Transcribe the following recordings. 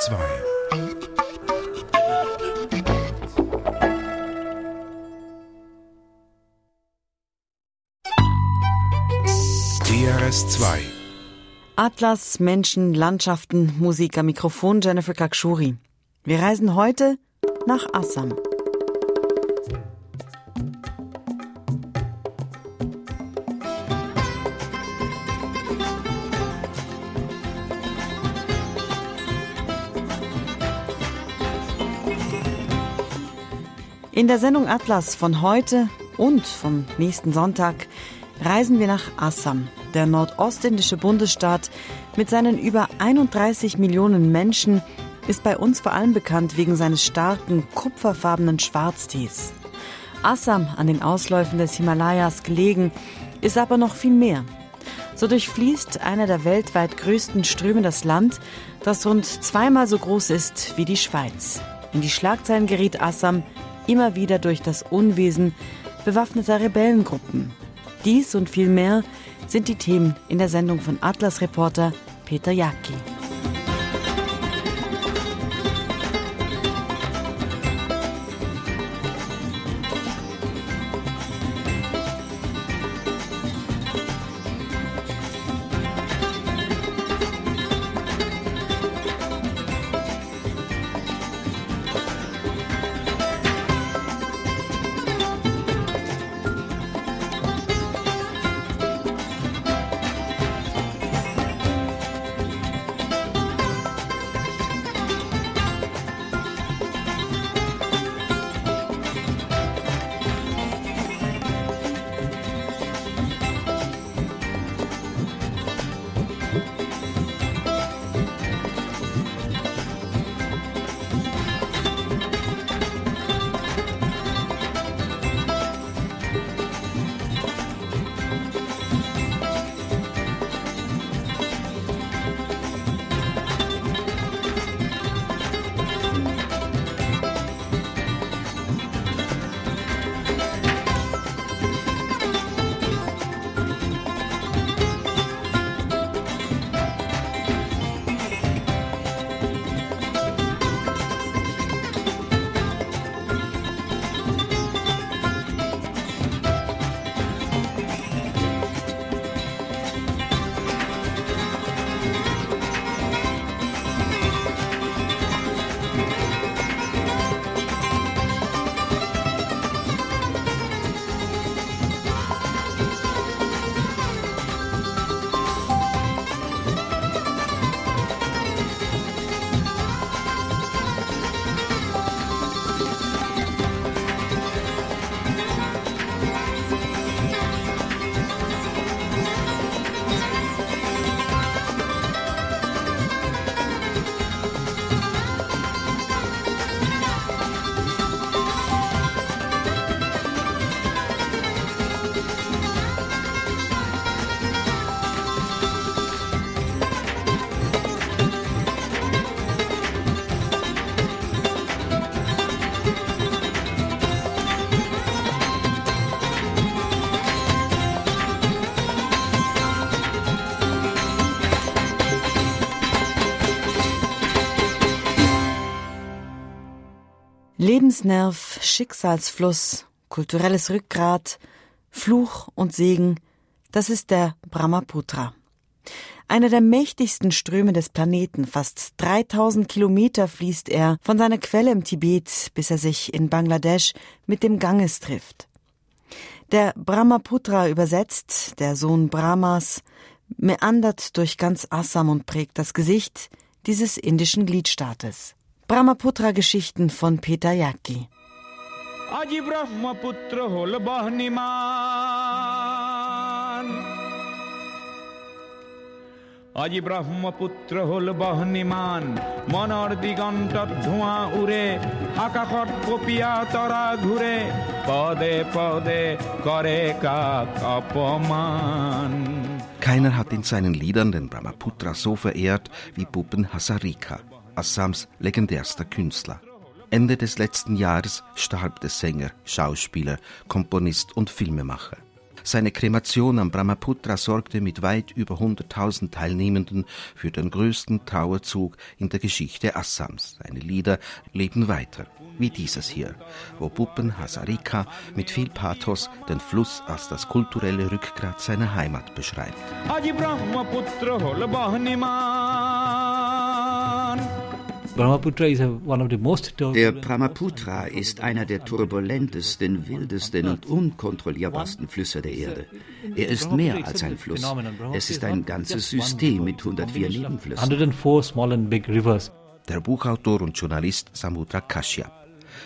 DRS2 DRS2 Atlas, Menschen, Landschaften, Musik am Mikrofon Jennifer Kakshuri. Wir reisen heute nach Assam. In der Sendung Atlas von heute und vom nächsten Sonntag reisen wir nach Assam, der nordostindische Bundesstaat mit seinen über 31 Millionen Menschen ist bei uns vor allem bekannt wegen seines starken kupferfarbenen Schwarztees. Assam, an den Ausläufen des Himalayas gelegen, ist aber noch viel mehr. So durchfließt einer der weltweit größten Ströme das Land, das rund zweimal so groß ist wie die Schweiz. In die Schlagzeilen geriet Assam immer wieder durch das Unwesen bewaffneter Rebellengruppen. Dies und viel mehr sind die Themen in der Sendung von Atlas-Reporter Peter Jacki. Lebensnerv, Schicksalsfluss, kulturelles Rückgrat, Fluch und Segen, das ist der Brahmaputra. Einer der mächtigsten Ströme des Planeten, fast 3000 Kilometer fließt er von seiner Quelle im Tibet, bis er sich in Bangladesch mit dem Ganges trifft. Der Brahmaputra übersetzt, der Sohn Brahmas, meandert durch ganz Assam und prägt das Gesicht dieses indischen Gliedstaates. Brahmaputra-Geschichten von Peter Jacki. আজি ব্রহ্মপুত্র হল বহনিমান আজি ব্রহ্মপুত্র হল বহনিমান মনৰ দিগন্তত ধোঁৱা উৰে আকাশত কপিয়া তৰা ঘূৰে পদে পদে কৰে কাক অপমান Keiner hat in seinen Liedern den Brahmaputra so verehrt wie Puppen Hasarika. Assams legendärster Künstler. Ende des letzten Jahres starb der Sänger, Schauspieler, Komponist und Filmemacher. Seine Kremation am Brahmaputra sorgte mit weit über 100.000 Teilnehmenden für den größten Trauerzug in der Geschichte Assams. Seine Lieder leben weiter, wie dieses hier, wo Bhupen Hazarika mit viel Pathos den Fluss als das kulturelle Rückgrat seiner Heimat beschreibt. Der Brahmaputra ist einer der turbulentesten, wildesten und unkontrollierbarsten Flüsse der Erde. Er ist mehr als ein Fluss. Es ist ein ganzes System mit 104 Nebenflüssen. Der Buchautor und Journalist Samudra Kashyap.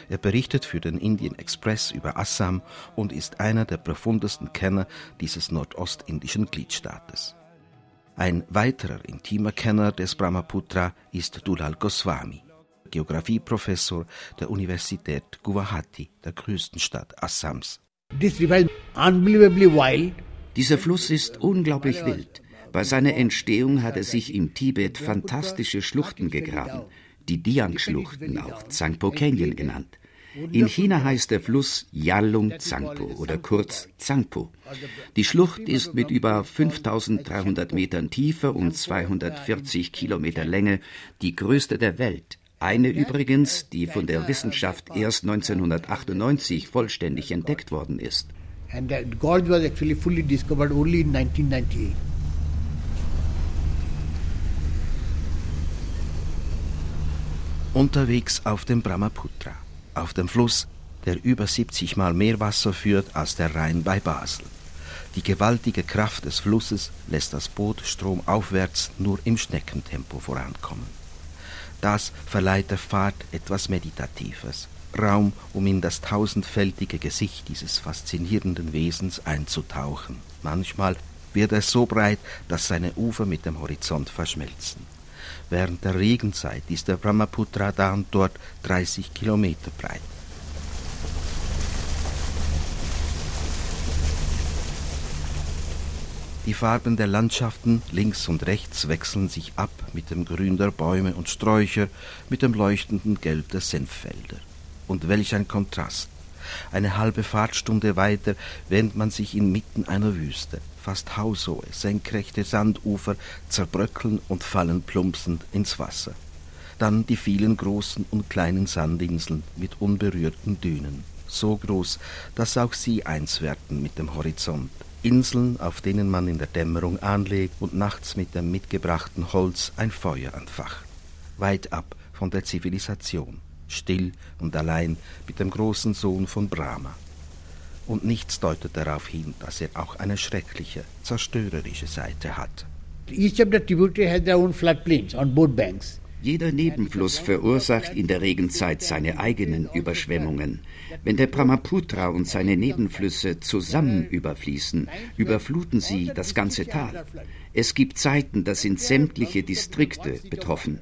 Er berichtet für den Indian Express über Assam und ist einer der profundesten Kenner dieses nordostindischen Gliedstaates. Ein weiterer intimer Kenner des Brahmaputra ist Dulal Goswami, Geografieprofessor der Universität Guwahati, der größten Stadt Assams. Dieser Fluss ist unglaublich wild. Bei seiner Entstehung hat er sich im Tibet fantastische Schluchten gegraben, die Diang-Schluchten, auch Zangpo Canyon genannt. In China heißt der Fluss Yalung Zangpo oder kurz Zangpo. Die Schlucht ist mit über 5300 Metern Tiefe und 240 Kilometer Länge die größte der Welt. Eine übrigens, die von der Wissenschaft erst 1998 vollständig entdeckt worden ist. And that gorge was actually fully discovered only in 1998. Unterwegs auf dem Brahmaputra auf dem Fluss, der über 70 Mal mehr Wasser führt als der Rhein bei Basel. Die gewaltige Kraft des Flusses lässt das Boot stromaufwärts nur im Schneckentempo vorankommen. Das verleiht der Fahrt etwas Meditatives, Raum, um in das tausendfältige Gesicht dieses faszinierenden Wesens einzutauchen. Manchmal wird es so breit, dass seine Ufer mit dem Horizont verschmelzen. Während der Regenzeit ist der Brahmaputra da und dort 30 Kilometer breit. Die Farben der Landschaften links und rechts wechseln sich ab mit dem Grün der Bäume und Sträucher, mit dem leuchtenden Gelb der Senffelder. Und welch ein Kontrast! Eine halbe Fahrtstunde weiter wähnt man sich inmitten einer Wüste fast haushohe, senkrechte Sandufer zerbröckeln und fallen plumpsend ins Wasser. Dann die vielen großen und kleinen Sandinseln mit unberührten Dünen, so groß, dass auch sie eins werden mit dem Horizont. Inseln, auf denen man in der Dämmerung anlegt und nachts mit dem mitgebrachten Holz ein Feuer anfacht. Weit ab von der Zivilisation, still und allein mit dem großen Sohn von Brahma und nichts deutet darauf hin, dass er auch eine schreckliche, zerstörerische Seite hat. Each of the tributary has their own floodplains on both banks. Jeder Nebenfluss verursacht in der Regenzeit seine eigenen Überschwemmungen. Wenn der Brahmaputra und seine Nebenflüsse zusammen überfließen, überfluten sie das ganze Tal. Es gibt Zeiten, da sind sämtliche Distrikte betroffen.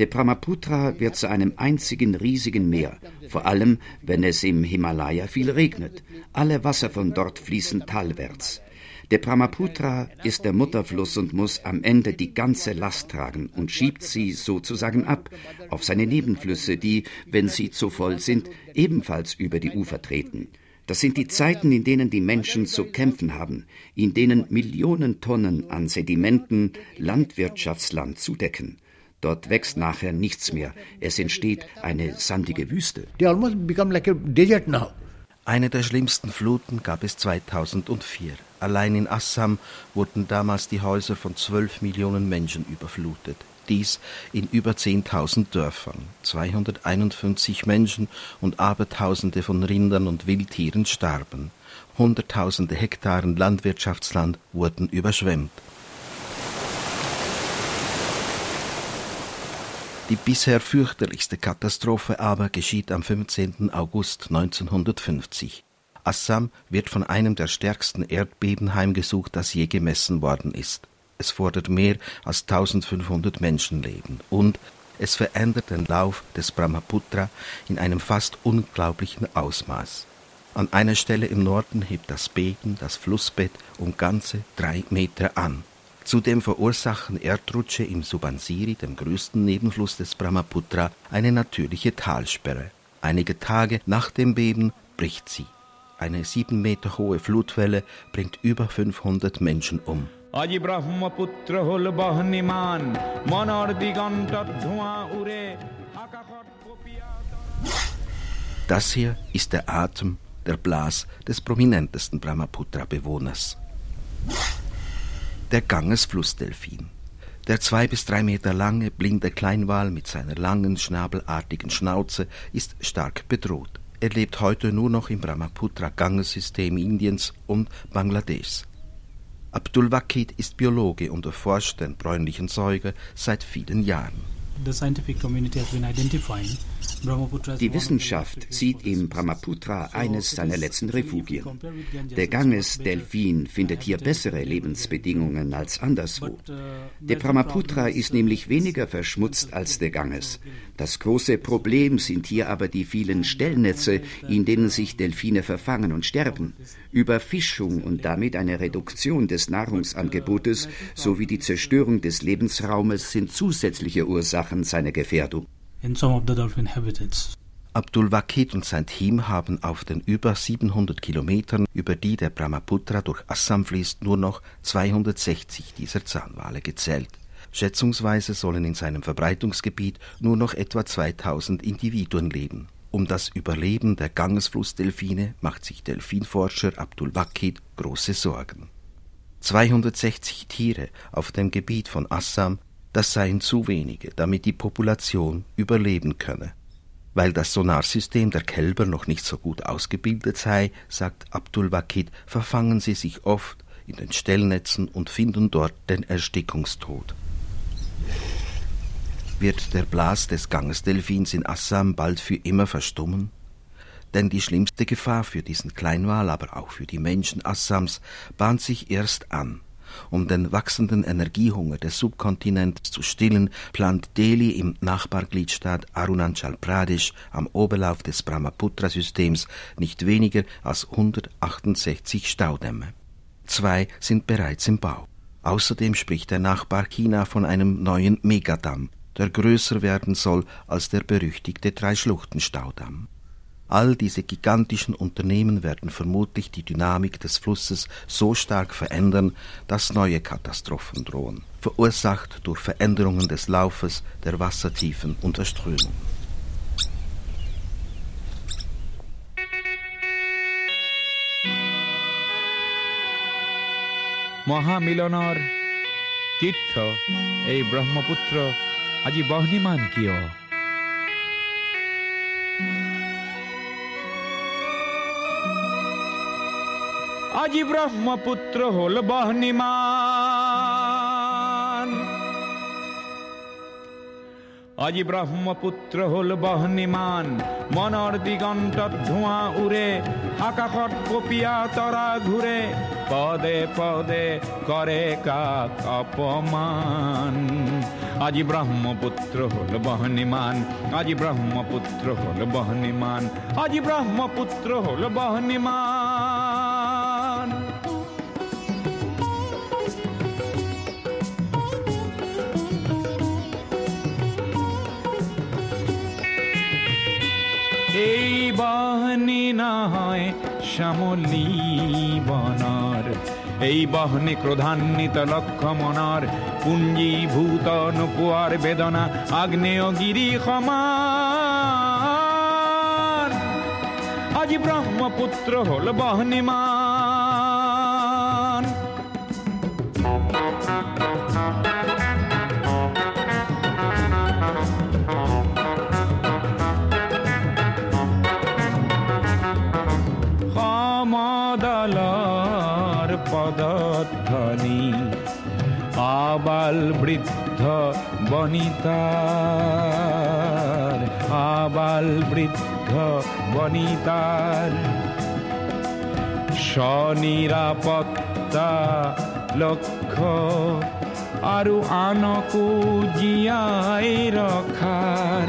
Der Brahmaputra wird zu einem einzigen riesigen Meer, vor allem wenn es im Himalaya viel regnet. Alle Wasser von dort fließen talwärts. Der Brahmaputra ist der Mutterfluss und muss am Ende die ganze Last tragen und schiebt sie sozusagen ab auf seine Nebenflüsse, die, wenn sie zu voll sind, ebenfalls über die Ufer treten. Das sind die Zeiten, in denen die Menschen zu kämpfen haben, in denen Millionen Tonnen an Sedimenten Landwirtschaftsland zudecken. Dort wächst nachher nichts mehr. Es entsteht eine sandige Wüste. Eine der schlimmsten Fluten gab es 2004. Allein in Assam wurden damals die Häuser von zwölf Millionen Menschen überflutet. Dies in über 10.000 Dörfern. 251 Menschen und Abertausende von Rindern und Wildtieren starben. Hunderttausende Hektaren Landwirtschaftsland wurden überschwemmt. Die bisher fürchterlichste Katastrophe aber geschieht am 15. August 1950. Assam wird von einem der stärksten Erdbeben heimgesucht, das je gemessen worden ist. Es fordert mehr als 1500 Menschenleben und es verändert den Lauf des Brahmaputra in einem fast unglaublichen Ausmaß. An einer Stelle im Norden hebt das Beben das Flussbett um ganze drei Meter an. Zudem verursachen Erdrutsche im Subansiri, dem größten Nebenfluss des Brahmaputra, eine natürliche Talsperre. Einige Tage nach dem Beben bricht sie. Eine sieben Meter hohe Flutwelle bringt über 500 Menschen um. Das hier ist der Atem, der Blas des prominentesten Brahmaputra-Bewohners. Der Ganges-Flussdelfin. Der zwei bis drei Meter lange blinde Kleinwal mit seiner langen schnabelartigen Schnauze ist stark bedroht. Er lebt heute nur noch im Brahmaputra-Ganges-System Indiens und Bangladeschs. Abdul Wakid ist Biologe und erforscht den bräunlichen Säuger seit vielen Jahren. The scientific community has been identifying die Wissenschaft sieht im Brahmaputra eines seiner letzten Refugien. Der Ganges-Delfin findet hier bessere Lebensbedingungen als anderswo. Uh, der Brahmaputra ist nämlich weniger verschmutzt als der Ganges. Das große Problem sind hier aber die vielen Stellnetze, in denen sich Delfine verfangen und sterben. Überfischung und damit eine Reduktion des Nahrungsangebotes sowie die Zerstörung des Lebensraumes sind zusätzliche Ursachen seiner Gefährdung in some of the dolphin habitats. Abdul Wakid und sein Team haben auf den über 700 Kilometern, über die der Brahmaputra durch Assam fließt, nur noch 260 dieser Zahnwale gezählt. Schätzungsweise sollen in seinem Verbreitungsgebiet nur noch etwa 2000 Individuen leben. Um das Überleben der Gangesflussdelfine macht sich Delfinforscher Abdul Wakid große Sorgen. 260 Tiere auf dem Gebiet von Assam das seien zu wenige, damit die Population überleben könne. Weil das Sonarsystem der Kälber noch nicht so gut ausgebildet sei, sagt Abdul Wakid, verfangen sie sich oft in den Stellnetzen und finden dort den Erstickungstod. Wird der Blas des Gangesdelfins in Assam bald für immer verstummen? Denn die schlimmste Gefahr für diesen Kleinwal, aber auch für die Menschen Assams, bahnt sich erst an. Um den wachsenden Energiehunger des Subkontinents zu stillen, plant Delhi im Nachbargliedstaat Arunachal Pradesh am Oberlauf des Brahmaputra-Systems nicht weniger als 168 Staudämme. Zwei sind bereits im Bau. Außerdem spricht der Nachbar China von einem neuen Megadamm, der größer werden soll als der berüchtigte Drei-Schluchten-Staudamm. All diese gigantischen Unternehmen werden vermutlich die Dynamik des Flusses so stark verändern, dass neue Katastrophen drohen, verursacht durch Veränderungen des Laufes, der Wassertiefen und der Strömung. মহামিলনৰ তীৰ্থ এই ব্ৰহ্মপুত্ৰ আজি বহ্নিমান কিয় আজি ব্ৰহ্মপুত্ৰ হল বহনিমান। আজি ব্ৰহ্মপুত্ৰ হল বহনিমান। মনৰ দিগন্তত ধোঁৱা উৰে আকাশত কপিয়া তৰা ঘূৰে। পদে পদে কৰে কাক অপমান। আজি ব্ৰহ্মপুত্ৰ হল বহনিমান। আজি ব্ৰহ্মপুত্ৰ হল বহনিমান। আজি ব্ৰহ্মপুত্ৰ হল বহনিমান। শ্যামলী এই বহনে ক্রধান্বিত লক্ষ মনার পুঞ্জীভূত নপুয়ার বেদনা, আগ্নেয়গিরি সমা আজ ব্রহ্মপুত্র হল বহনিমা আবাল বৃদ্ধ বনিতার, আবাল বৃদ্ধ বনিতার। স্বনিরাপত্তা লক্ষ্য আৰু আনকো জীয়াই ৰখাৰ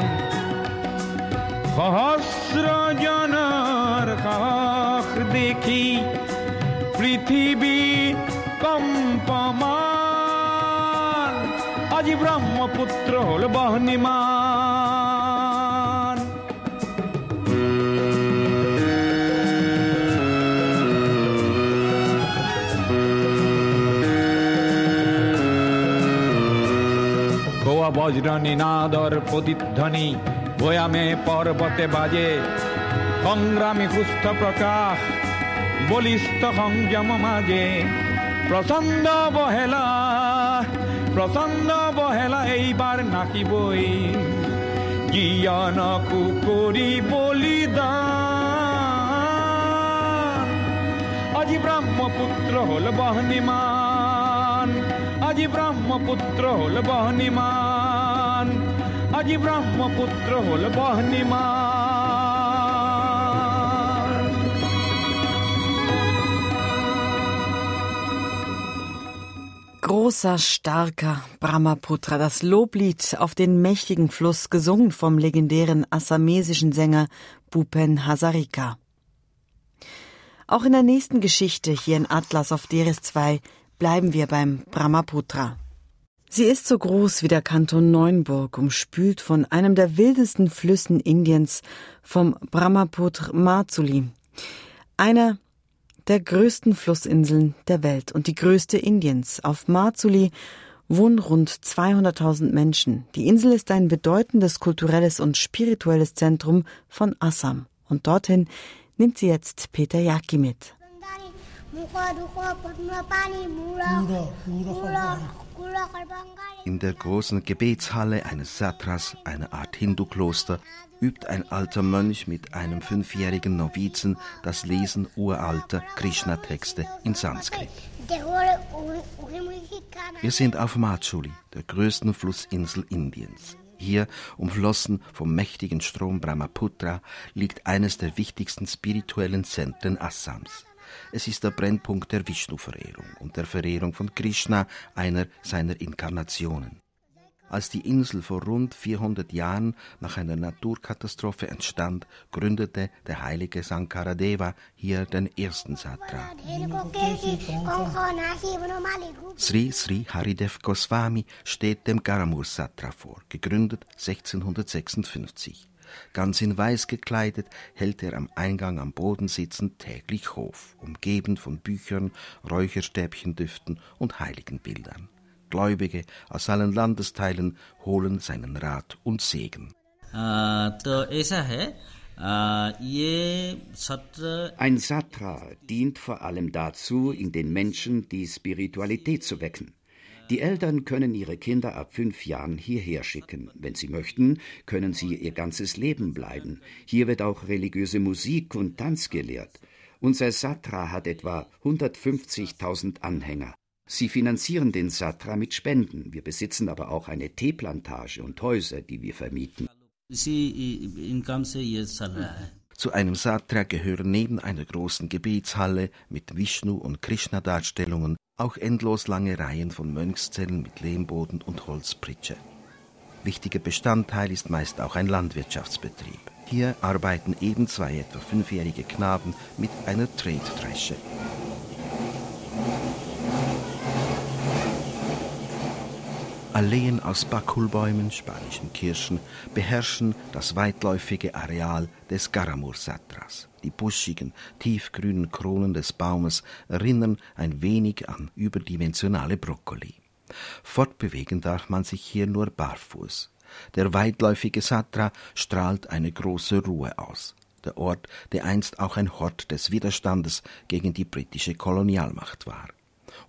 সহস্ৰজনৰ সাহস দেখি পৃথিৱী ব্রহ্মপুত্র হল বহনিমান। গোয়া বজ্র নিনাদর প্রতিধ্বনি পর্বতে বাজে, সংগ্রামী সুস্থ প্রকাশ, বলিষ্ঠ সংযম মাজে প্রচণ্ড বহেলা প্রচণ্ড বহেলা এইবাৰ নাকিবই। জ্ঞানকো কৰি বলিদান। আজি ব্ৰহ্মপুত্ৰ হ'ল বহনিমান। আজি ব্ৰহ্মপুত্ৰ হ'ল বহনিমান। আজি ব্ৰহ্মপুত্ৰ হ'ল বহনিমান। Großer, starker Brahmaputra, das Loblied auf den mächtigen Fluss, gesungen vom legendären assamesischen Sänger Bhupen Hazarika. Auch in der nächsten Geschichte hier in Atlas auf Deres 2 bleiben wir beim Brahmaputra. Sie ist so groß wie der Kanton Neuenburg, umspült von einem der wildesten Flüssen Indiens, vom Brahmaputra Matsuli, einer der größten Flussinseln der Welt und die größte Indiens. Auf Matsuli wohnen rund 200.000 Menschen. Die Insel ist ein bedeutendes kulturelles und spirituelles Zentrum von Assam. Und dorthin nimmt sie jetzt Peter Yaki mit. In der großen Gebetshalle eines Satras, einer Art Hindu-Kloster, übt ein alter Mönch mit einem fünfjährigen Novizen das Lesen uralter Krishna-Texte in Sanskrit. Wir sind auf Machuli, der größten Flussinsel Indiens. Hier, umflossen vom mächtigen Strom Brahmaputra, liegt eines der wichtigsten spirituellen Zentren Assams. Es ist der Brennpunkt der Vishnu-Verehrung und der Verehrung von Krishna, einer seiner Inkarnationen. Als die Insel vor rund 400 Jahren nach einer Naturkatastrophe entstand, gründete der heilige Sankaradeva hier den ersten Satra. Sri Sri Haridev Goswami steht dem Garamur Satra vor, gegründet 1656. Ganz in Weiß gekleidet hält er am Eingang am Boden sitzend täglich Hof, umgeben von Büchern, Räucherstäbchendüften und Heiligenbildern. Gläubige aus allen Landesteilen holen seinen Rat und Segen. Ein Satra dient vor allem dazu, in den Menschen die Spiritualität zu wecken. Die Eltern können ihre Kinder ab fünf Jahren hierher schicken. Wenn sie möchten, können sie ihr ganzes Leben bleiben. Hier wird auch religiöse Musik und Tanz gelehrt. Unser Satra hat etwa 150.000 Anhänger. Sie finanzieren den Satra mit Spenden. Wir besitzen aber auch eine Teeplantage und Häuser, die wir vermieten. Zu einem Satra gehören neben einer großen Gebetshalle mit Vishnu- und Krishna-Darstellungen auch endlos lange Reihen von Mönchszellen mit Lehmboden und Holzpritsche. Wichtiger Bestandteil ist meist auch ein Landwirtschaftsbetrieb. Hier arbeiten eben zwei etwa fünfjährige Knaben mit einer Tretdresche. Alleen aus Bakulbäumen, spanischen Kirschen, beherrschen das weitläufige Areal des Garamur-Satras. Die buschigen, tiefgrünen Kronen des Baumes erinnern ein wenig an überdimensionale Brokkoli. Fortbewegen darf man sich hier nur barfuß. Der weitläufige Satra strahlt eine große Ruhe aus. Der Ort, der einst auch ein Hort des Widerstandes gegen die britische Kolonialmacht war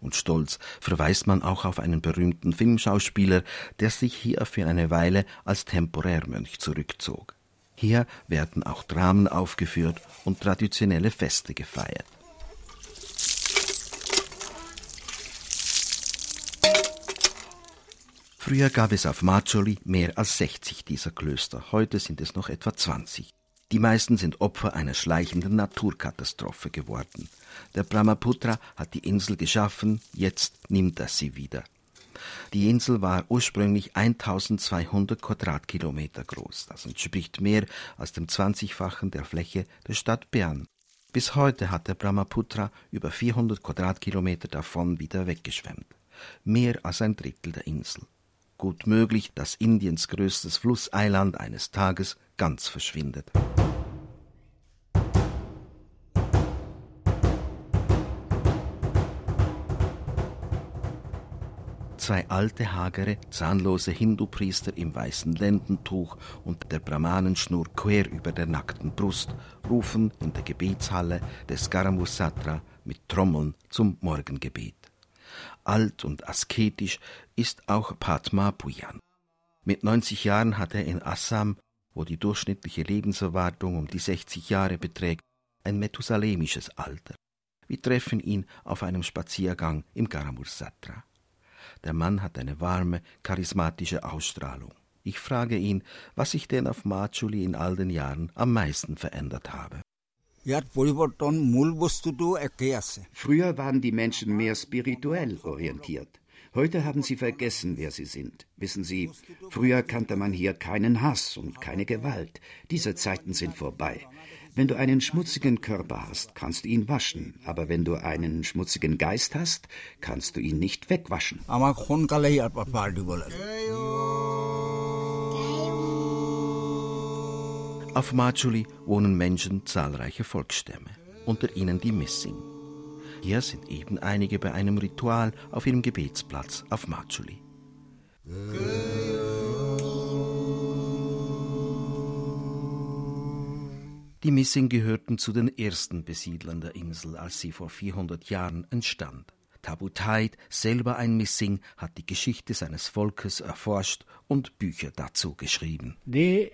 und stolz verweist man auch auf einen berühmten Filmschauspieler, der sich hier für eine Weile als Temporärmönch zurückzog. Hier werden auch Dramen aufgeführt und traditionelle Feste gefeiert. Früher gab es auf Macholi mehr als 60 dieser Klöster, heute sind es noch etwa 20. Die meisten sind Opfer einer schleichenden Naturkatastrophe geworden. Der Brahmaputra hat die Insel geschaffen, jetzt nimmt er sie wieder. Die Insel war ursprünglich 1200 Quadratkilometer groß. Das entspricht mehr als dem 20-fachen der Fläche der Stadt Bern. Bis heute hat der Brahmaputra über 400 Quadratkilometer davon wieder weggeschwemmt. Mehr als ein Drittel der Insel. Gut möglich, dass Indiens größtes Flusseiland eines Tages ganz verschwindet. Zwei alte, hagere, zahnlose Hindu-Priester im weißen Lendentuch und der Brahmanenschnur quer über der nackten Brust rufen in der Gebetshalle des Garamur-Satra mit Trommeln zum Morgengebet. Alt und asketisch ist auch Padma Pujan. Mit 90 Jahren hat er in Assam, wo die durchschnittliche Lebenserwartung um die 60 Jahre beträgt, ein methusalemisches Alter. Wir treffen ihn auf einem Spaziergang im Garamur Satra. Der Mann hat eine warme, charismatische Ausstrahlung. Ich frage ihn, was sich denn auf Machuli in all den Jahren am meisten verändert habe. Früher waren die Menschen mehr spirituell orientiert. Heute haben sie vergessen, wer sie sind. Wissen Sie, früher kannte man hier keinen Hass und keine Gewalt. Diese Zeiten sind vorbei. Wenn du einen schmutzigen Körper hast, kannst du ihn waschen, aber wenn du einen schmutzigen Geist hast, kannst du ihn nicht wegwaschen. Auf Majuli wohnen Menschen zahlreicher Volksstämme, unter ihnen die Missing. Hier sind eben einige bei einem Ritual auf ihrem Gebetsplatz auf Majuli. Die Missing gehörten zu den ersten Besiedlern der Insel, als sie vor 400 Jahren entstand. Tabutait, selber ein Missing, hat die Geschichte seines Volkes erforscht und Bücher dazu geschrieben. Uh,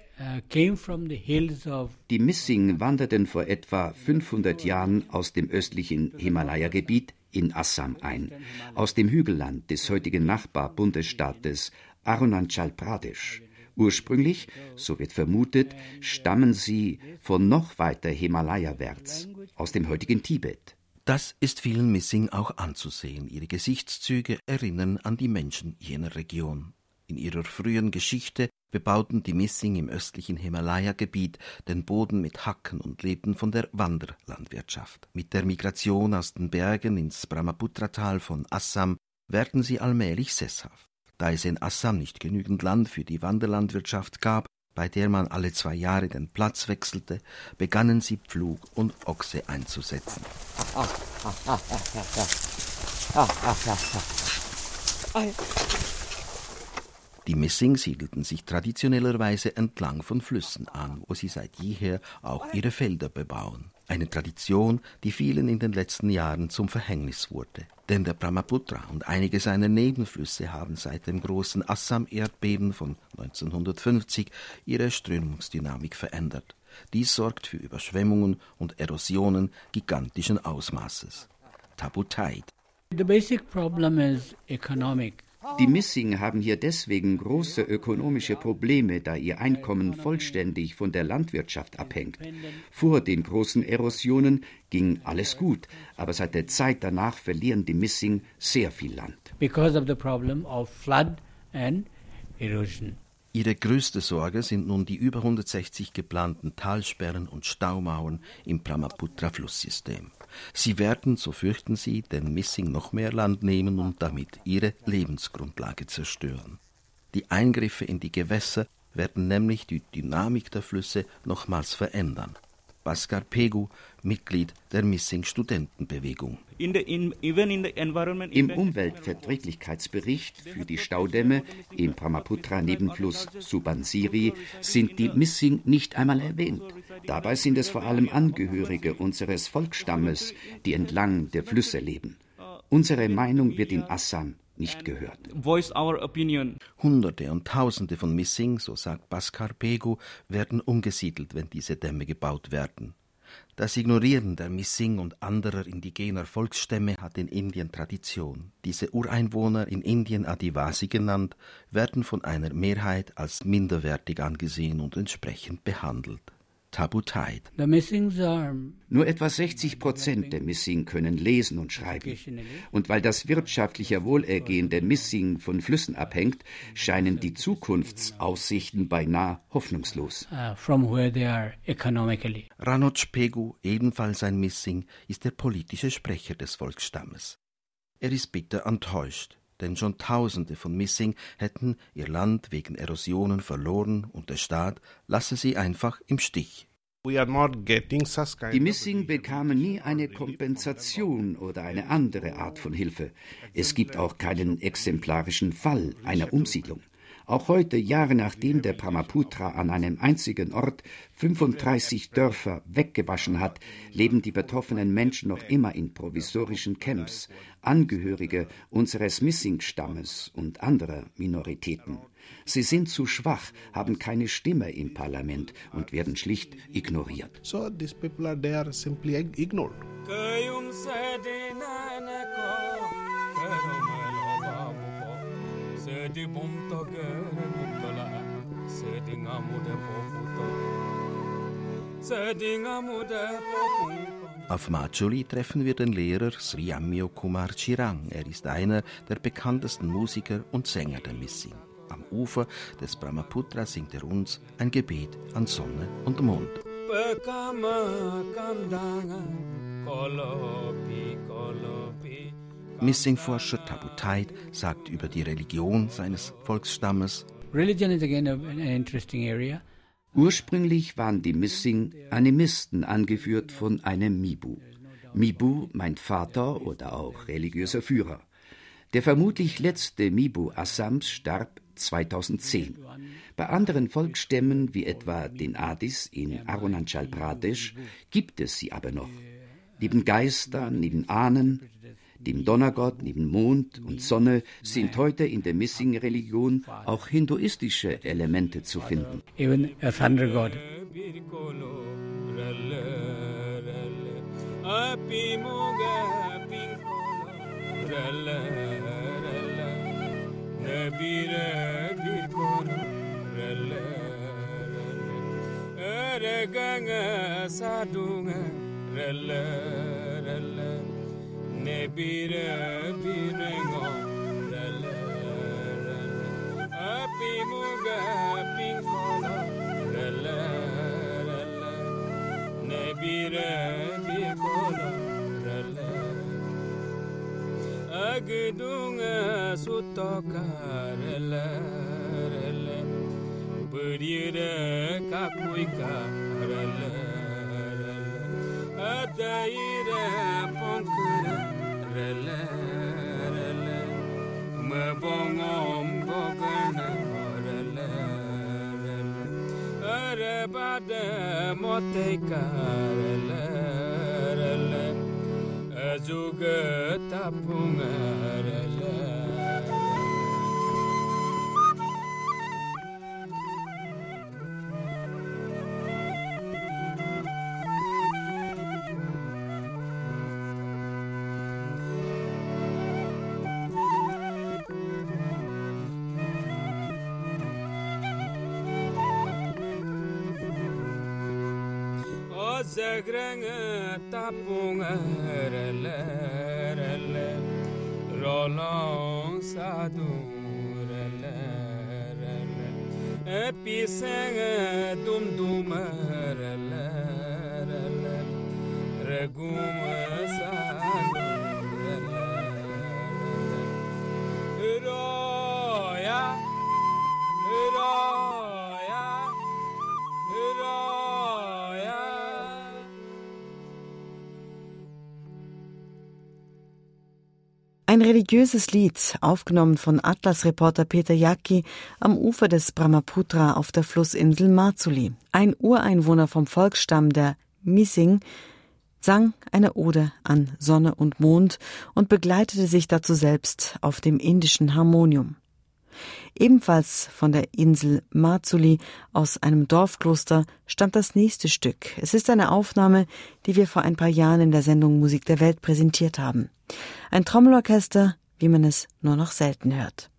die Missing wanderten vor etwa 500 Jahren aus dem östlichen Himalaya-Gebiet in Assam ein, aus dem Hügelland des heutigen Nachbarbundesstaates Arunachal Pradesh. Ursprünglich, so wird vermutet, stammen sie von noch weiter Himalaya-wärts, aus dem heutigen Tibet. Das ist vielen Missing auch anzusehen. Ihre Gesichtszüge erinnern an die Menschen jener Region. In ihrer frühen Geschichte bebauten die Missing im östlichen Himalaya-Gebiet den Boden mit Hacken und lebten von der Wanderlandwirtschaft. Mit der Migration aus den Bergen ins Brahmaputra-Tal von Assam werden sie allmählich sesshaft. Da es in Assam nicht genügend Land für die Wanderlandwirtschaft gab, bei der man alle zwei Jahre den Platz wechselte, begannen sie Pflug und Ochse einzusetzen. Die Missing siedelten sich traditionellerweise entlang von Flüssen an, wo sie seit jeher auch ihre Felder bebauen. Eine Tradition, die vielen in den letzten Jahren zum Verhängnis wurde. Denn der Brahmaputra und einige seiner Nebenflüsse haben seit dem großen Assam-Erdbeben von 1950 ihre Strömungsdynamik verändert. Dies sorgt für Überschwemmungen und Erosionen gigantischen Ausmaßes. Tabutait. The basic problem is economic. Die Missing haben hier deswegen große ökonomische Probleme, da ihr Einkommen vollständig von der Landwirtschaft abhängt. Vor den großen Erosionen ging alles gut, aber seit der Zeit danach verlieren die Missing sehr viel Land. Because of the problem of flood and erosion. Ihre größte Sorge sind nun die über 160 geplanten Talsperren und Staumauern im Brahmaputra-Flusssystem. Sie werden, so fürchten sie, den Missing noch mehr Land nehmen und damit ihre Lebensgrundlage zerstören. Die Eingriffe in die Gewässer werden nämlich die Dynamik der Flüsse nochmals verändern. Bhaskar Pegu, Mitglied der Missing Studentenbewegung. In in, Im Umweltverträglichkeitsbericht für die Staudämme im Brahmaputra-Nebenfluss Subansiri sind die Missing nicht einmal erwähnt. Dabei sind es vor allem Angehörige unseres Volksstammes, die entlang der Flüsse leben. Unsere Meinung wird in Assam nicht gehört. Hunderte und Tausende von Missing, so sagt Bhaskar Pegu, werden umgesiedelt, wenn diese Dämme gebaut werden. Das Ignorieren der Missing und anderer indigener Volksstämme hat in Indien Tradition. Diese Ureinwohner, in Indien Adivasi genannt, werden von einer Mehrheit als minderwertig angesehen und entsprechend behandelt. Tabutait. Nur etwa 60 Prozent der Missing können lesen und schreiben. Und weil das wirtschaftliche Wohlergehen der Missing von Flüssen abhängt, scheinen die Zukunftsaussichten beinahe hoffnungslos. Uh, Ranoj Pegu, ebenfalls ein Missing, ist der politische Sprecher des Volksstammes. Er ist bitter enttäuscht, denn schon Tausende von Missing hätten ihr Land wegen Erosionen verloren und der Staat lasse sie einfach im Stich. Die Missing bekamen nie eine Kompensation oder eine andere Art von Hilfe. Es gibt auch keinen exemplarischen Fall einer Umsiedlung. Auch heute, Jahre nachdem der Brahmaputra an einem einzigen Ort 35 Dörfer weggewaschen hat, leben die betroffenen Menschen noch immer in provisorischen Camps, Angehörige unseres Missing-Stammes und anderer Minoritäten. Sie sind zu schwach, haben keine Stimme im Parlament und werden schlicht ignoriert. So these people are there simply ignored. Auf Majuli treffen wir den Lehrer Sri Amio Kumar Chirang. Er ist einer der bekanntesten Musiker und Sänger der Missing. Am Ufer des Brahmaputra singt er uns ein Gebet an Sonne und Mond. Missing-Forscher Tabu Tide sagt über die Religion seines Volksstammes. Religion is again an interesting area. Ursprünglich waren die Missing Animisten, angeführt von einem Mibu. Mibu meint Vater oder auch religiöser Führer. Der vermutlich letzte Mibu Assams starb 2010. Bei anderen Volksstämmen, wie etwa den Adis in Arunachal Pradesh, gibt es sie aber noch. Neben Geistern, neben Ahnen, dem Donnergott, neben Mond und Sonne sind heute in der Missing-Religion auch hinduistische Elemente zu finden. Even a thunder god. ganga sadunga rele rele ne bire bire ngondeleren api muga pinkola releren ne bire bikola releren agdunga sutoka. Releren berire kakuika releren adai بعد موتي كارل أزوج تابونا religiöses Lied, aufgenommen von Atlas-Reporter Peter Jacki am Ufer des Brahmaputra auf der Flussinsel Marzuli. Ein Ureinwohner vom Volksstamm der Mising sang eine Ode an Sonne und Mond und begleitete sich dazu selbst auf dem indischen Harmonium. Ebenfalls von der Insel Marzuli aus einem Dorfkloster stammt das nächste Stück. Es ist eine Aufnahme, die wir vor ein paar Jahren in der Sendung Musik der Welt präsentiert haben. Ein Trommelorchester, wie man es nur noch selten hört.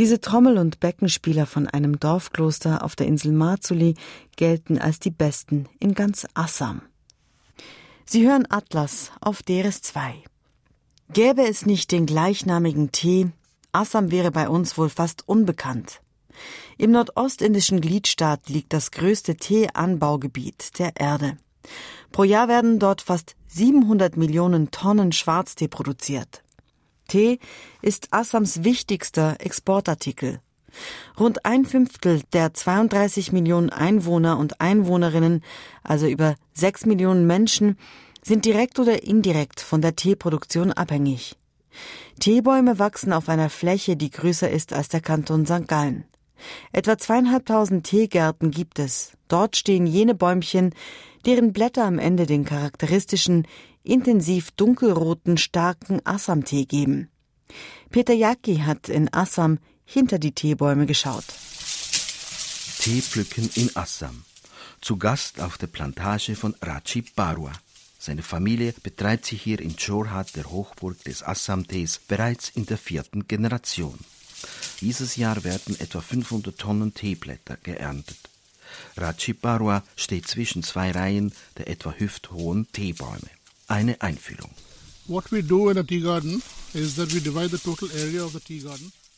Diese Trommel- und Beckenspieler von einem Dorfkloster auf der Insel Marzuli gelten als die besten in ganz Assam. Sie hören Atlas auf DRS2. Gäbe es nicht den gleichnamigen Tee, Assam wäre bei uns wohl fast unbekannt. Im nordostindischen Gliedstaat liegt das größte Teeanbaugebiet der Erde. Pro Jahr werden dort fast 700 Millionen Tonnen Schwarztee produziert. Tee ist Assams wichtigster Exportartikel. Rund ein Fünftel der 32 Millionen Einwohner und Einwohnerinnen, also über sechs Millionen Menschen, sind direkt oder indirekt von der Teeproduktion abhängig. Teebäume wachsen auf einer Fläche, die größer ist als der Kanton St. Gallen. Etwa zweieinhalbtausend Teegärten gibt es. Dort stehen jene Bäumchen, deren Blätter am Ende den charakteristischen, intensiv dunkelroten, starken Assam-Tee geben. Peter Jacki hat in Assam hinter die Teebäume geschaut. Teepflücken in Assam. Zu Gast auf der Plantage von Raji Barua. Seine Familie betreibt sich hier in Jorhat, der Hochburg des Assam-Tees, bereits in der vierten Generation. Dieses Jahr werden etwa 500 Tonnen Teeblätter geerntet. Rajibarwa steht zwischen zwei Reihen der etwa hüfthohen Teebäume. Eine garden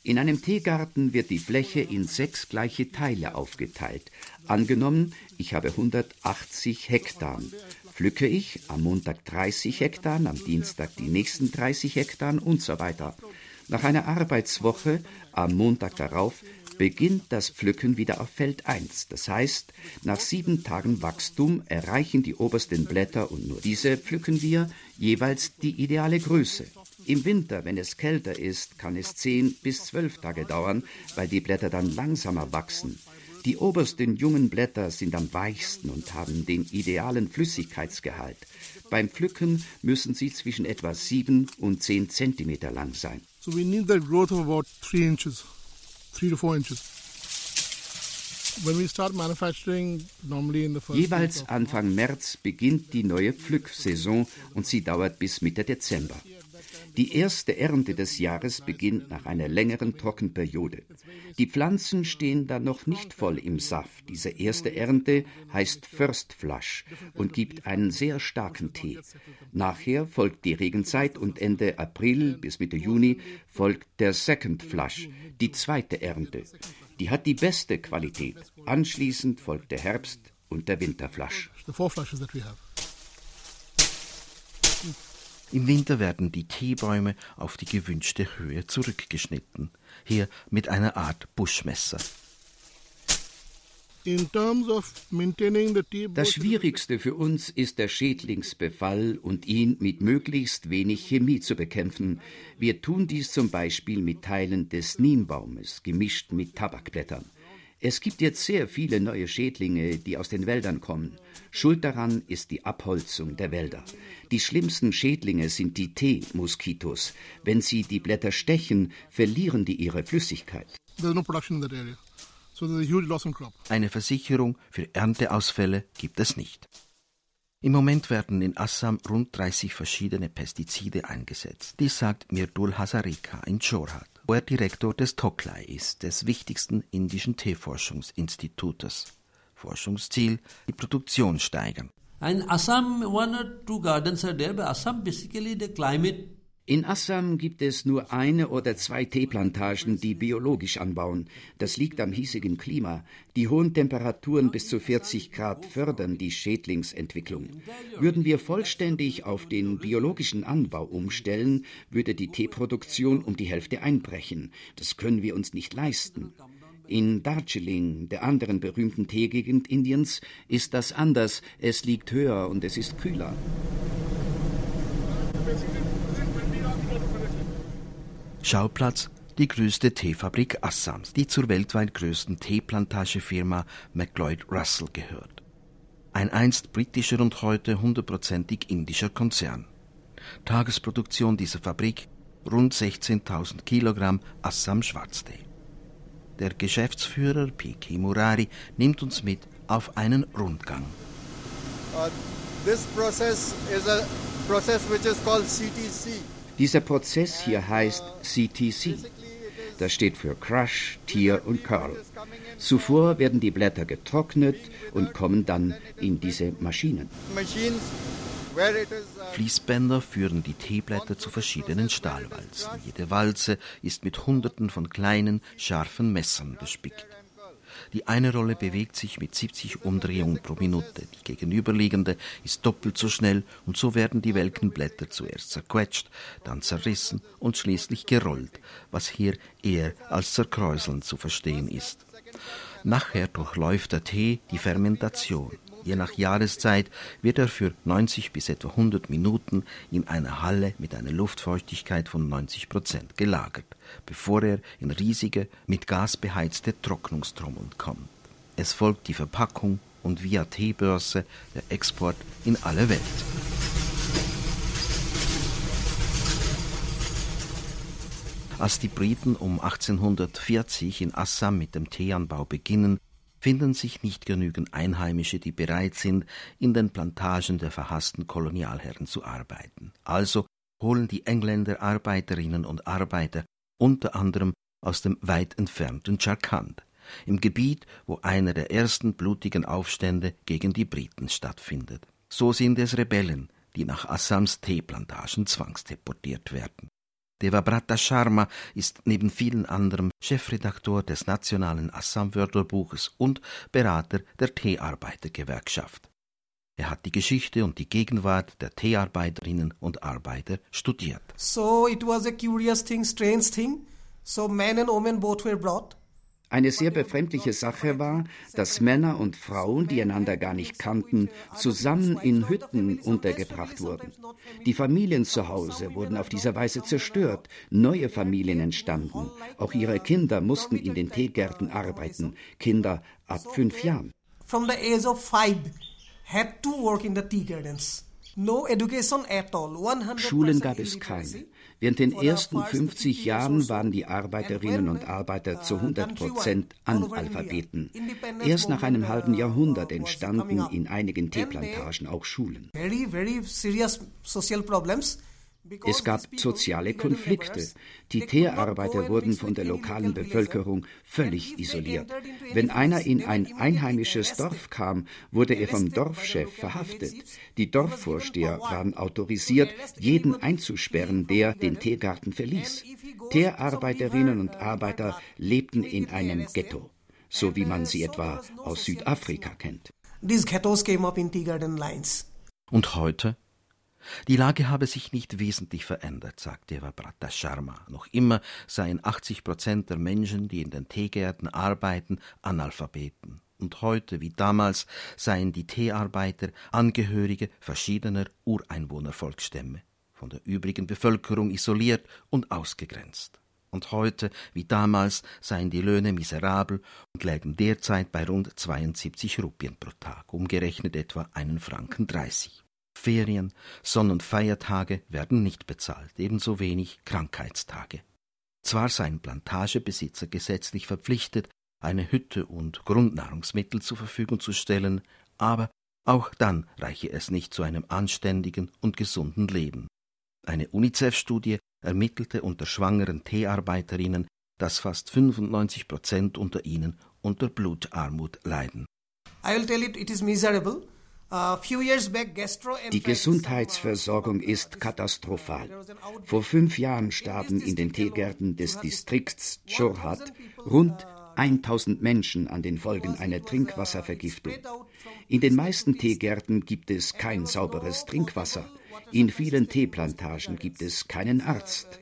in einem Teegarten wird die Fläche in sechs gleiche Teile aufgeteilt. Angenommen, ich habe 180 Hektar. Pflücke ich am Montag 30 Hektar, am Dienstag die nächsten 30 Hektar und so weiter. Nach einer Arbeitswoche am Montag darauf beginnt das Pflücken wieder auf Feld 1. Das heißt, nach sieben Tagen Wachstum erreichen die obersten Blätter und nur diese pflücken wir jeweils die ideale Größe. Im Winter, wenn es kälter ist, kann es zehn bis zwölf Tage dauern, weil die Blätter dann langsamer wachsen. Die obersten jungen Blätter sind am weichsten und haben den idealen Flüssigkeitsgehalt. Beim Pflücken müssen sie zwischen etwa sieben und zehn Zentimeter lang sein. So we need that growth of about three inches, three to four inches. Jeweils Anfang März beginnt die neue Pflücksaison und sie dauert bis Mitte Dezember. Die erste Ernte des Jahres beginnt nach einer längeren Trockenperiode. Die Pflanzen stehen dann noch nicht voll im Saft. Diese erste Ernte heißt First Flush und gibt einen sehr starken Tee. Nachher folgt die Regenzeit und Ende April bis Mitte Juni folgt der Second Flush, die zweite Ernte. Die hat die beste Qualität. Anschließend folgt der Herbst und der Winterflush. The four flushes that we have. Im Winter werden die Teebäume auf die gewünschte Höhe zurückgeschnitten, hier mit einer Art Buschmesser. Das Schwierigste für uns ist der Schädlingsbefall und ihn mit möglichst wenig Chemie zu bekämpfen. Wir tun dies zum Beispiel mit Teilen des Niembaumes, gemischt mit Tabakblättern. Es gibt jetzt sehr viele neue Schädlinge, die aus den Wäldern kommen. Schuld daran ist die Abholzung der Wälder. Die schlimmsten Schädlinge sind die Teemoskitos. Wenn sie die Blätter stechen, verlieren die ihre Flüssigkeit. Eine Versicherung für Ernteausfälle gibt es nicht. Im Moment werden in Assam rund 30 verschiedene Pestizide eingesetzt. Dies sagt Mirdul Hazarika in Jorhat wo er Direktor des Toklai ist, des wichtigsten indischen Teeforschungsinstitutes. Forschungsziel, die Produktion steigern. In Assam, one or two gardens are there, but Assam basically the climate in Assam gibt es nur eine oder zwei Teeplantagen, die biologisch anbauen. Das liegt am hiesigen Klima. Die hohen Temperaturen bis zu 40 Grad fördern die Schädlingsentwicklung. Würden wir vollständig auf den biologischen Anbau umstellen, würde die Teeproduktion um die Hälfte einbrechen. Das können wir uns nicht leisten. In Darjeeling, der anderen berühmten Teegegend Indiens, ist das anders. Es liegt höher und es ist kühler. Schauplatz die größte Teefabrik Assams, die zur weltweit größten Teeplantagefirma McLeod Russell gehört. Ein einst britischer und heute hundertprozentig indischer Konzern. Tagesproduktion dieser Fabrik rund 16.000 Kilogramm Assam Schwarztee. Der Geschäftsführer P.K. Murari nimmt uns mit auf einen Rundgang. Uh, this process is a process which is called CTC. Dieser Prozess hier heißt CTC. Das steht für Crush, Tier und Curl. Zuvor werden die Blätter getrocknet und kommen dann in diese Maschinen. Fließbänder führen die Teeblätter zu verschiedenen Stahlwalzen. Jede Walze ist mit Hunderten von kleinen, scharfen Messern bespickt. Die eine Rolle bewegt sich mit 70 Umdrehungen pro Minute. Die gegenüberliegende ist doppelt so schnell und so werden die welken Blätter zuerst zerquetscht, dann zerrissen und schließlich gerollt, was hier eher als zerkräuseln zu verstehen ist. Nachher durchläuft der Tee die Fermentation. Je nach Jahreszeit wird er für 90 bis etwa 100 Minuten in einer Halle mit einer Luftfeuchtigkeit von 90 Prozent gelagert, bevor er in riesige, mit Gas beheizte Trocknungstrommeln kommt. Es folgt die Verpackung und via Teebörse der Export in alle Welt. Als die Briten um 1840 in Assam mit dem Teeanbau beginnen, finden sich nicht genügend Einheimische, die bereit sind, in den Plantagen der verhassten Kolonialherren zu arbeiten. Also holen die Engländer Arbeiterinnen und Arbeiter unter anderem aus dem weit entfernten Jharkhand, im Gebiet, wo einer der ersten blutigen Aufstände gegen die Briten stattfindet. So sind es Rebellen, die nach Assams Teeplantagen zwangsdeportiert werden. Devabrata Sharma ist neben vielen anderen Chefredaktor des Nationalen Assam-Wörterbuches und Berater der Teearbeitergewerkschaft. Er hat die Geschichte und die Gegenwart der Teearbeiterinnen und Arbeiter studiert. So it was a curious thing, strange thing. So men and women both were brought. Eine sehr befremdliche Sache war, dass Männer und Frauen, die einander gar nicht kannten, zusammen in Hütten untergebracht wurden. Die Familien zu Hause wurden auf diese Weise zerstört, neue Familien entstanden. Auch ihre Kinder mussten in den Teegärten arbeiten, Kinder ab fünf Jahren. From the age of five had to work in the tea gardens. No education at all. Schulen gab es keine. Während den ersten 50 Jahren waren die Arbeiterinnen und Arbeiter zu 100 Prozent Analphabeten. Erst nach einem halben Jahrhundert entstanden in einigen Teeplantagen auch Schulen. Very, very serious social problems. Es gab soziale Konflikte. Die Teerarbeiter wurden von der lokalen Bevölkerung völlig isoliert. Wenn einer in ein einheimisches Dorf kam, wurde er vom Dorfchef verhaftet. Die Dorfvorsteher waren autorisiert, jeden einzusperren, der den Teegarten verließ. Teerarbeiterinnen und Arbeiter lebten in einem Ghetto, so wie man sie etwa aus Südafrika kennt. Und heute? Die Lage habe sich nicht wesentlich verändert, sagte Devabrata Sharma. Noch immer seien 80 Prozent der Menschen, die in den Teegärten arbeiten, Analphabeten. Und heute wie damals seien die Teearbeiter Angehörige verschiedener Ureinwohnervolksstämme, von der übrigen Bevölkerung isoliert und ausgegrenzt. Und heute wie damals seien die Löhne miserabel und lägen derzeit bei rund 72 Rupien pro Tag, umgerechnet etwa einen Franken 30. Ferien, Sonn- und Feiertage werden nicht bezahlt, ebenso wenig Krankheitstage. Zwar seien Plantagebesitzer gesetzlich verpflichtet, eine Hütte und Grundnahrungsmittel zur Verfügung zu stellen, aber auch dann reiche es nicht zu einem anständigen und gesunden Leben. Eine UNICEF-Studie ermittelte unter schwangeren Teearbeiterinnen, dass fast 95 Prozent unter ihnen unter Blutarmut leiden. I will tell it, it is miserable. Die Gesundheitsversorgung ist katastrophal. Vor fünf Jahren starben in den Teegärten des Distrikts Chorhat rund 1000 Menschen an den Folgen einer Trinkwasservergiftung. In den meisten Teegärten gibt es kein sauberes Trinkwasser. In vielen Teeplantagen gibt es keinen Arzt.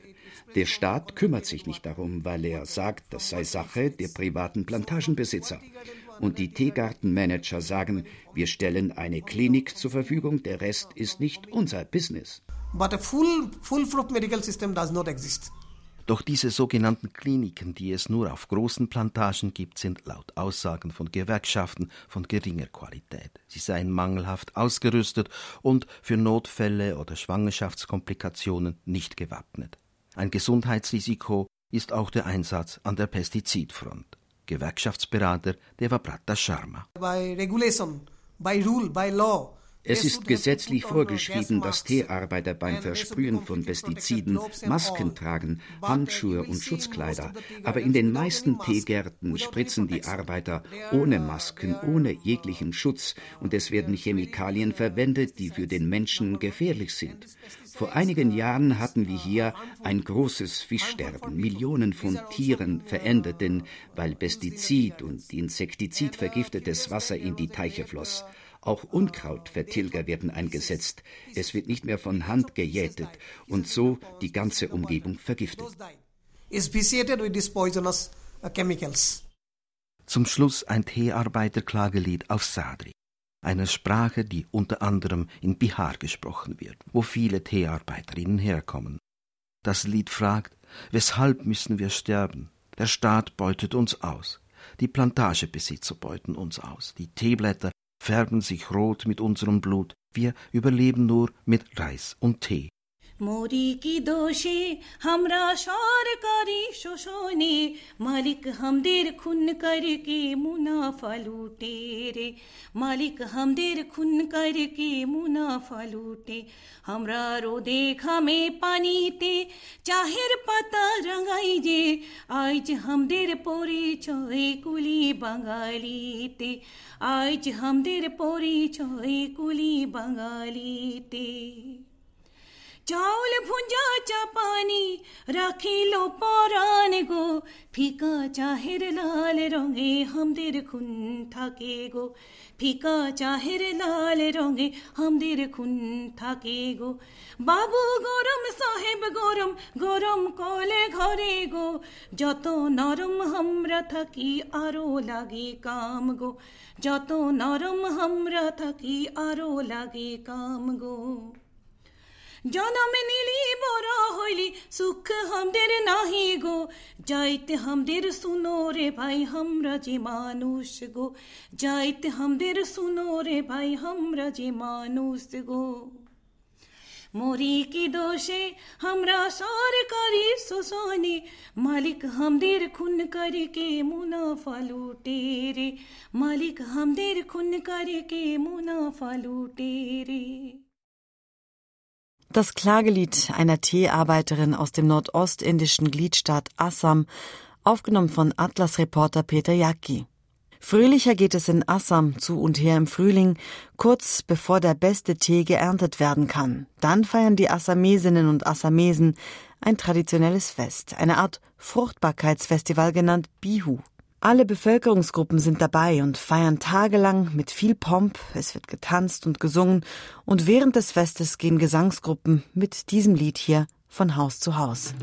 Der Staat kümmert sich nicht darum, weil er sagt, das sei Sache der privaten Plantagenbesitzer und die Teegartenmanager sagen, wir stellen eine Klinik zur Verfügung, der Rest ist nicht unser Business. But a full, full medical system does not exist. Doch diese sogenannten Kliniken, die es nur auf großen Plantagen gibt, sind laut Aussagen von Gewerkschaften von geringer Qualität. Sie seien mangelhaft ausgerüstet und für Notfälle oder Schwangerschaftskomplikationen nicht gewappnet. Ein Gesundheitsrisiko ist auch der Einsatz an der Pestizidfront. Gewerkschaftsberater Devabrata Sharma. By regulation, by rule, by law, Es ist gesetzlich vorgeschrieben, dass Teearbeiter beim Versprühen von Pestiziden Masken tragen, Handschuhe und Schutzkleider. Aber in den meisten Teegärten spritzen die Arbeiter ohne Masken, ohne jeglichen Schutz und es werden Chemikalien verwendet, die für den Menschen gefährlich sind. Vor einigen Jahren hatten wir hier ein großes Fischsterben. Millionen von Tieren verendeten, weil Pestizid und Insektizid vergiftetes Wasser in die Teiche floss. Auch Unkrautvertilger werden eingesetzt. Es wird nicht mehr von Hand gejätet und so die ganze Umgebung vergiftet. Uh, Zum Schluss ein Teearbeiterklagelied auf Sadri, einer Sprache, die unter anderem in Bihar gesprochen wird, wo viele Teearbeiterinnen herkommen. Das Lied fragt, weshalb müssen wir sterben? Der Staat beutet uns aus. Die Plantagebesitzer beuten uns aus. Die Teeblätter färben sich rot mit unserem Blut. Wir überleben nur mit Reis und Tee. মরি কি দোষে আমরা সরকারি শোষণে মালিক হামদের খুন করকে মুনাফা লুটে রে মালিক হামদের খুন করকে মুনাফা লুটে আমরা রোদে খামে পানিতে চাহের পাতা রঙাই যে আজ হামদের পরিচয় কুলি বাঙালিতে আজ হামদের পরিচয় কুলি বাঙালিতে चावल भुंजा चा पानी राखी लो पौरान गो फीका चाहेर लाल रंगे हमदेर खुन থাকে গো ফিকা চাহের লাল রঙে হামদের খুন থাকে গো বাবু গরম সাহেব গরম গরম কলে ঘরে গো যত নরম হামরা থাকি আরো লাগে কাম গো যত নরম হামরা থাকি আরো লাগে কাম গো জনম নিলি বড় হইলি সুখ হামদের নাহি গো যাইতে হামদের শুনো রে ভাই হামরা যে মানুষ গো যাইতে হামদের শুনো রে ভাই হামরা যে মানুষ গো मोरी की दोषे हमरा सरकारी शोषणे मालिक हमदेर खून करके मुनाफा लूटे रे मालिक हमदेर खून करके मुनाफा लूटे रे Das Klagelied einer Teearbeiterin aus dem nordostindischen Gliedstaat Assam, aufgenommen von Atlas-Reporter Peter Jacki. Fröhlicher geht es in Assam zu und her im Frühling, kurz bevor der beste Tee geerntet werden kann. Dann feiern die Assamesinnen und Assamesen ein traditionelles Fest, eine Art Fruchtbarkeitsfestival genannt Bihu. Alle Bevölkerungsgruppen sind dabei und feiern tagelang mit viel Pomp, es wird getanzt und gesungen und während des Festes gehen Gesangsgruppen mit diesem Lied hier von Haus zu Haus.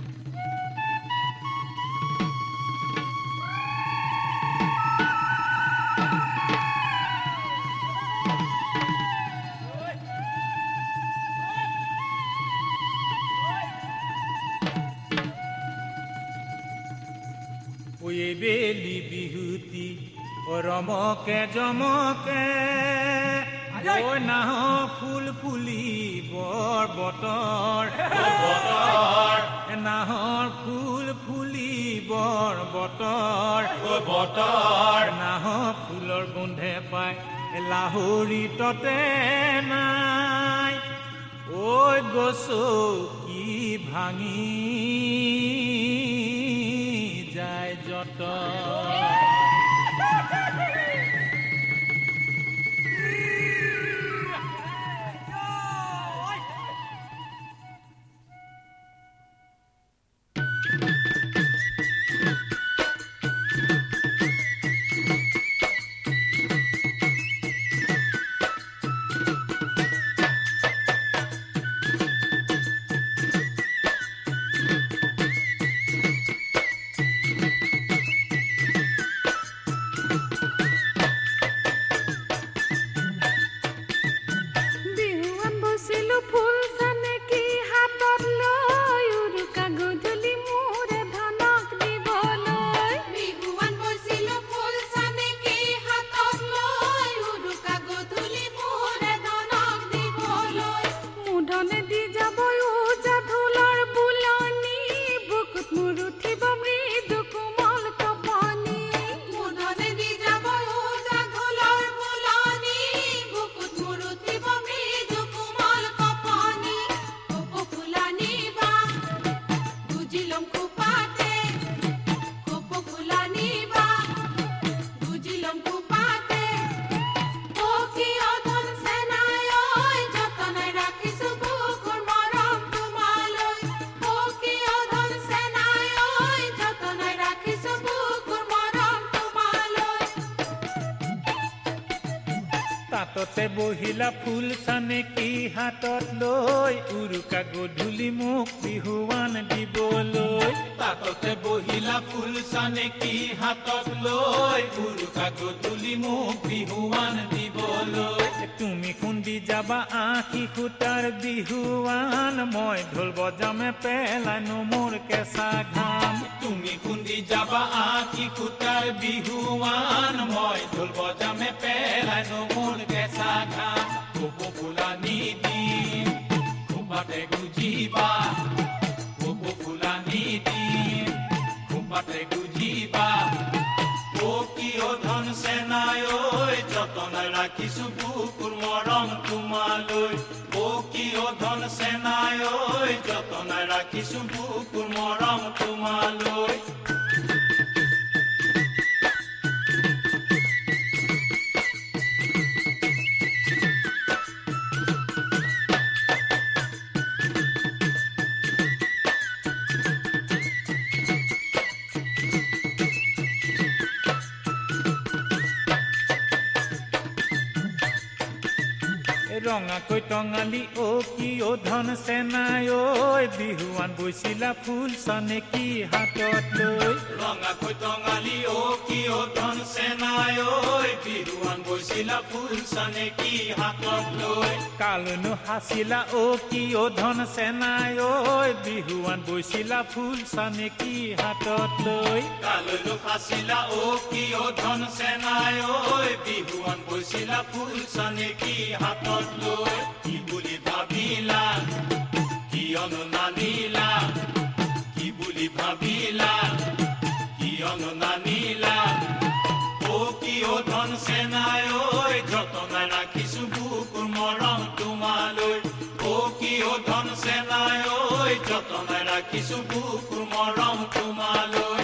বেলি বিহুতি ৰমকে জমকে নাহ ফুল ফুলি বৰ বতৰ। নাহৰ ফুল ফুলি বৰ বতৰ বতৰ। নাহ ফুলৰ গোন্ধে পাই লাহৰি ততে নাই। ঐ গছো কি ভাঙি যায় যত বহিলা ফুল চানেকি হাতত লৈ? উৰুকা গধূলি মোক বিহুৱান দিবলৈ। তাততে বহিলা ফুল চানেকি হাতত লৈ? উৰুকা গধূলি মোক বিহুৱান দিবলৈ। তুমি খুন্দি যাবা আশী সূতাৰ বিহুৱান। মই ঢোল বজামে পেলাইনো মোৰ কেঁচা ঘাম। তুমি খুন্দি যাবা আশী সূতাৰ বিহুৱান। মই ঢোল বজামে পেলাইনো মোৰ kaka popo fulani di kumbate kujiba popo fulani di kumbate kujiba tokio dhan senayo jaton rakhi subukur moram tumaloi tokio dhan senayo jaton rakhi subukur moram tumaloi ৰঙাকৈ টঙালি অ কি অ ধন চেনাই ঐ বিহুৱান বৈছিলা ফুল চানেকি হাতত লৈ। ৰঙাকৈ টঙালি অ কি অ ধন চেনাই ঐ বিহুৱান বৈছিলা ফুল চানেকি হাতত লৈ। কালৈনো সাঁচিলা অ কি অ ধন চেনাই ঐ বিহুৱান বৈছিলা ফুল চানেকি হাতত লৈ। কালৈনো সাঁচিলা অ কি অ ধন চেনাই ঐ বিহুৱান বৈছিলা ফুল চানেকি হাতত লৈ কি বুলি ভাবিলা কিয়নো নানিলা কি বুলি ভাবিলা কিয়নো নানিলা অ কিয় ধন চেনাই ঐ যতনাই ৰাখিছো বুকুৰ মৰম তোমালৈ অ কিয় ধন চেনাই ঐ যতনাই ৰাখিছো বুকুৰ মৰম তোমালৈ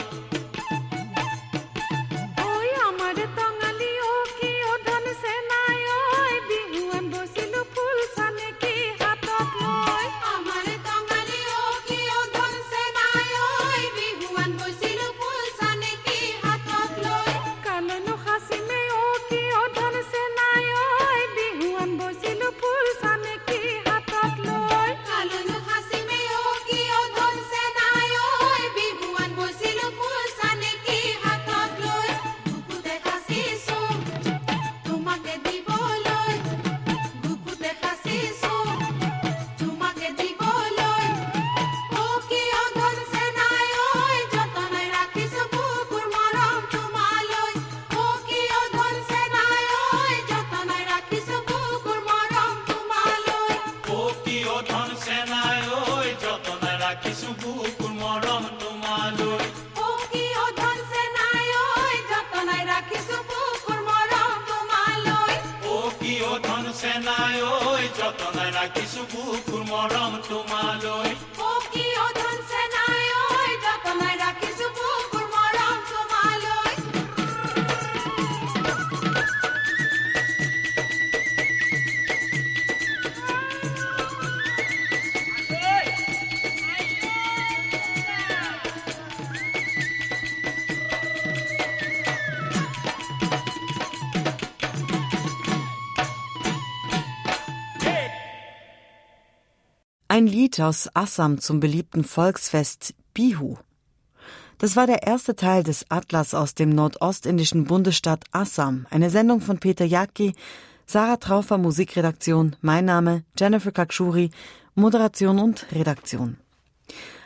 Ein Lied aus Assam zum beliebten Volksfest Bihu. Das war der erste Teil des Atlas aus dem nordostindischen Bundesstaat Assam, eine Sendung von Peter Jacki, Sarah Traufer Musikredaktion, mein Name Jennifer Kakshuri, Moderation und Redaktion.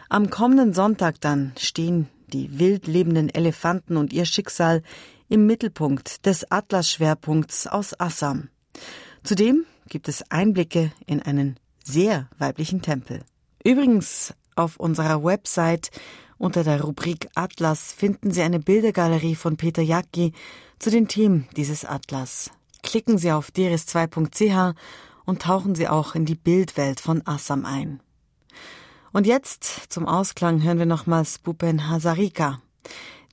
Am kommenden Sonntag dann stehen die wild lebenden Elefanten und ihr Schicksal im Mittelpunkt des Atlas-Schwerpunkts aus Assam. Zudem gibt es Einblicke in einen sehr weiblichen Tempel. Übrigens, auf unserer Website unter der Rubrik Atlas finden Sie eine Bildergalerie von Peter Jacki zu den Themen dieses Atlas. Klicken Sie auf deres2.ch und tauchen Sie auch in die Bildwelt von Assam ein. Und jetzt zum Ausklang hören wir nochmals Bupen Hazarika,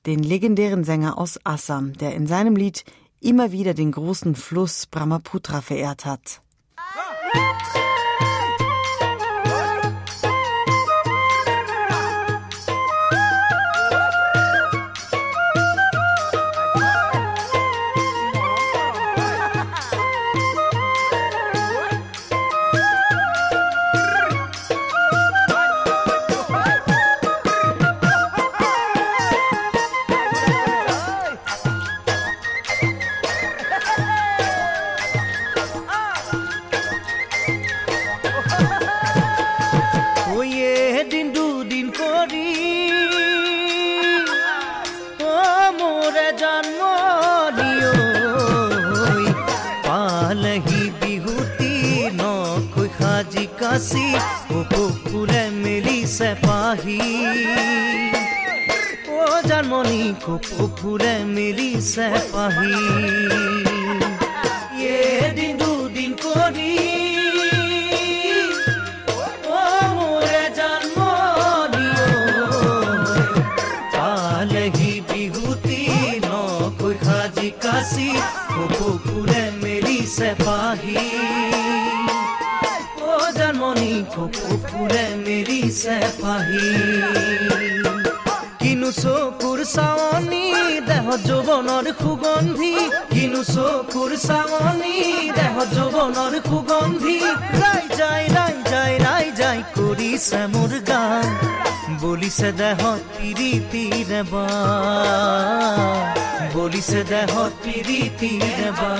den legendären Sänger aus Assam, der in seinem Lied immer wieder den großen Fluss Brahmaputra verehrt hat. Ah! Kashi ओ कुकुरे मिली सिपाही। ओ जन्मनी को तो कुकुरे मिली सिपाही। ये दिन दो दिन कोरी কিনু কিনো চকুৰ চাৱনী, দেহ যৌৱনৰ সুগন্ধি। কিনু চকুৰ চাৱনি, দেহ যৌৱনৰ সুগন্ধি। ৰাই যাই ৰাই যাই ৰাই যাই কৰিছে মোৰ গান। বলিছে দেহ তিৰি তিৰে বা বলিছে দেহ তিৰি তিৰে বা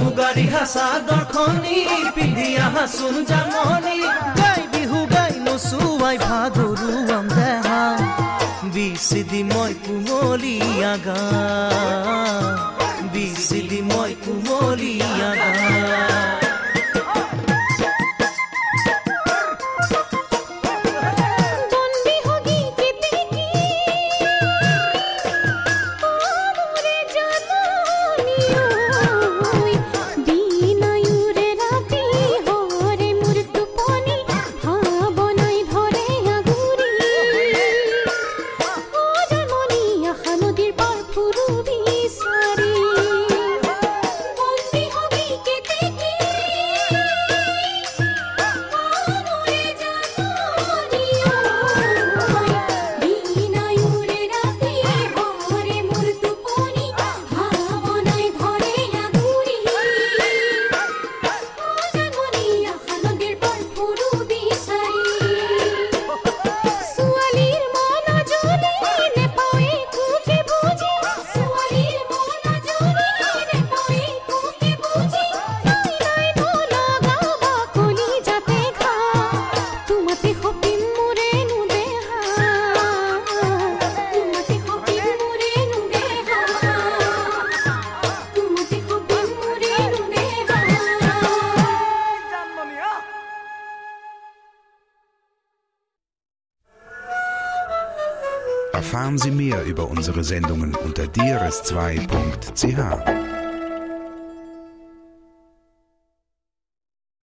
মুগাৰী হাঁচা দখনি পিন্ধিয়া হাঁচু জামনি গাই বিহু গাই নচুৱাই ভাগৰু আম দেহা বিচিদি মই কুমলীয়া গা বিচিদি মই কুমলীয়া গা sbs2.ch